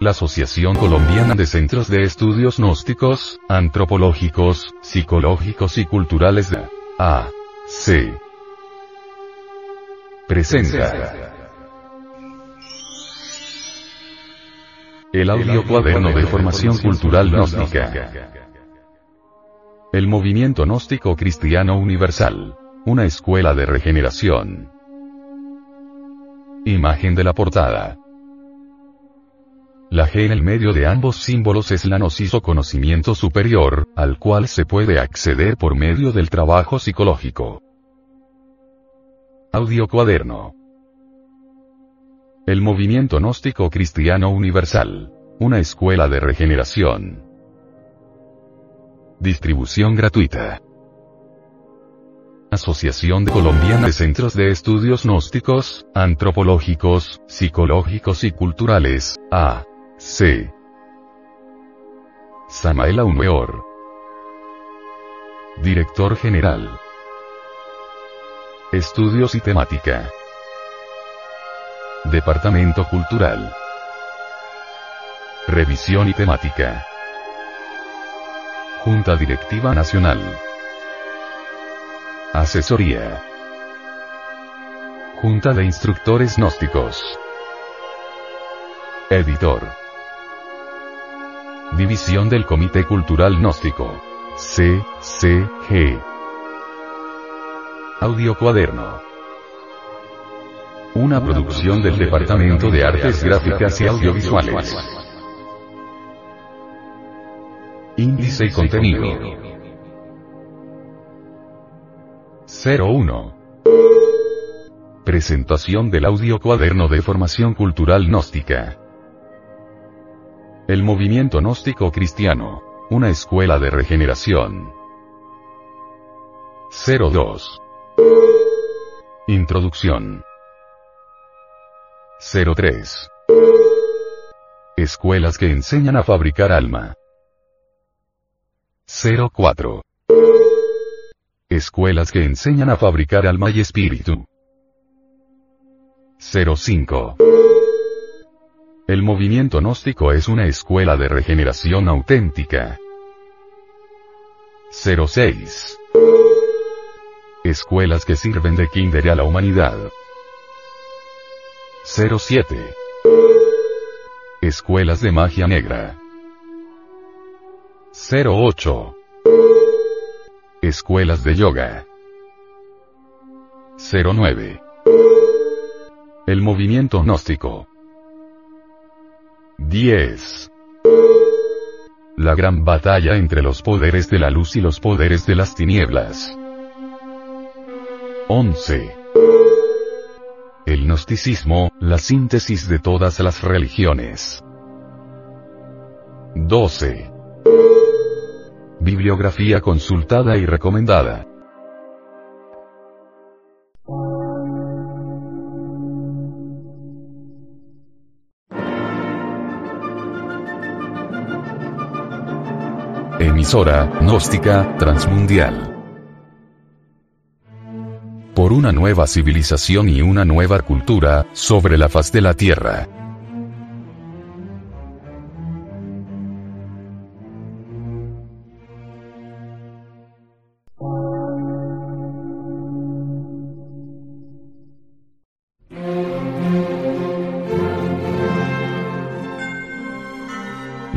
La Asociación Colombiana de Centros de Estudios Gnósticos, Antropológicos, Psicológicos y Culturales de A. C. Presenta. El audio cuaderno de formación cultural gnóstica. El movimiento gnóstico cristiano universal. Una escuela de regeneración. Imagen de la portada. La G en el medio de ambos símbolos es la gnosis conocimiento superior, al cual se puede acceder por medio del trabajo psicológico. Audio cuaderno. El movimiento gnóstico cristiano universal. Una escuela de regeneración. Distribución gratuita. Asociación Colombiana de Centros de Estudios Gnósticos, Antropológicos, Psicológicos y Culturales, A. C. Samael Aumeor. Director General. Estudios y temática. Departamento Cultural. Revisión y temática. Junta Directiva Nacional. Asesoría. Junta de Instructores Gnósticos. Editor. División del Comité Cultural Gnóstico. CCG. Audio Cuaderno. Una producción del Departamento de Artes Gráficas y Audiovisuales. Índice y contenido. 01. Presentación del audio cuaderno de formación cultural gnóstica. El movimiento gnóstico cristiano. Una escuela de regeneración. 02. Introducción. 03. Escuelas que enseñan a fabricar alma. 04. Escuelas que enseñan a fabricar alma y espíritu. 05. El movimiento gnóstico es una escuela de regeneración auténtica. 06. Escuelas que sirven de kinder a la humanidad. 07. Escuelas de magia negra. 08. Escuelas de yoga. 09. El movimiento gnóstico. 10. La gran batalla entre los poderes de la luz y los poderes de las tinieblas. 11. El gnosticismo, la síntesis de todas las religiones. 12. Bibliografía consultada y recomendada. Emisora, gnóstica, transmundial. Por una nueva civilización y una nueva cultura, sobre la faz de la Tierra.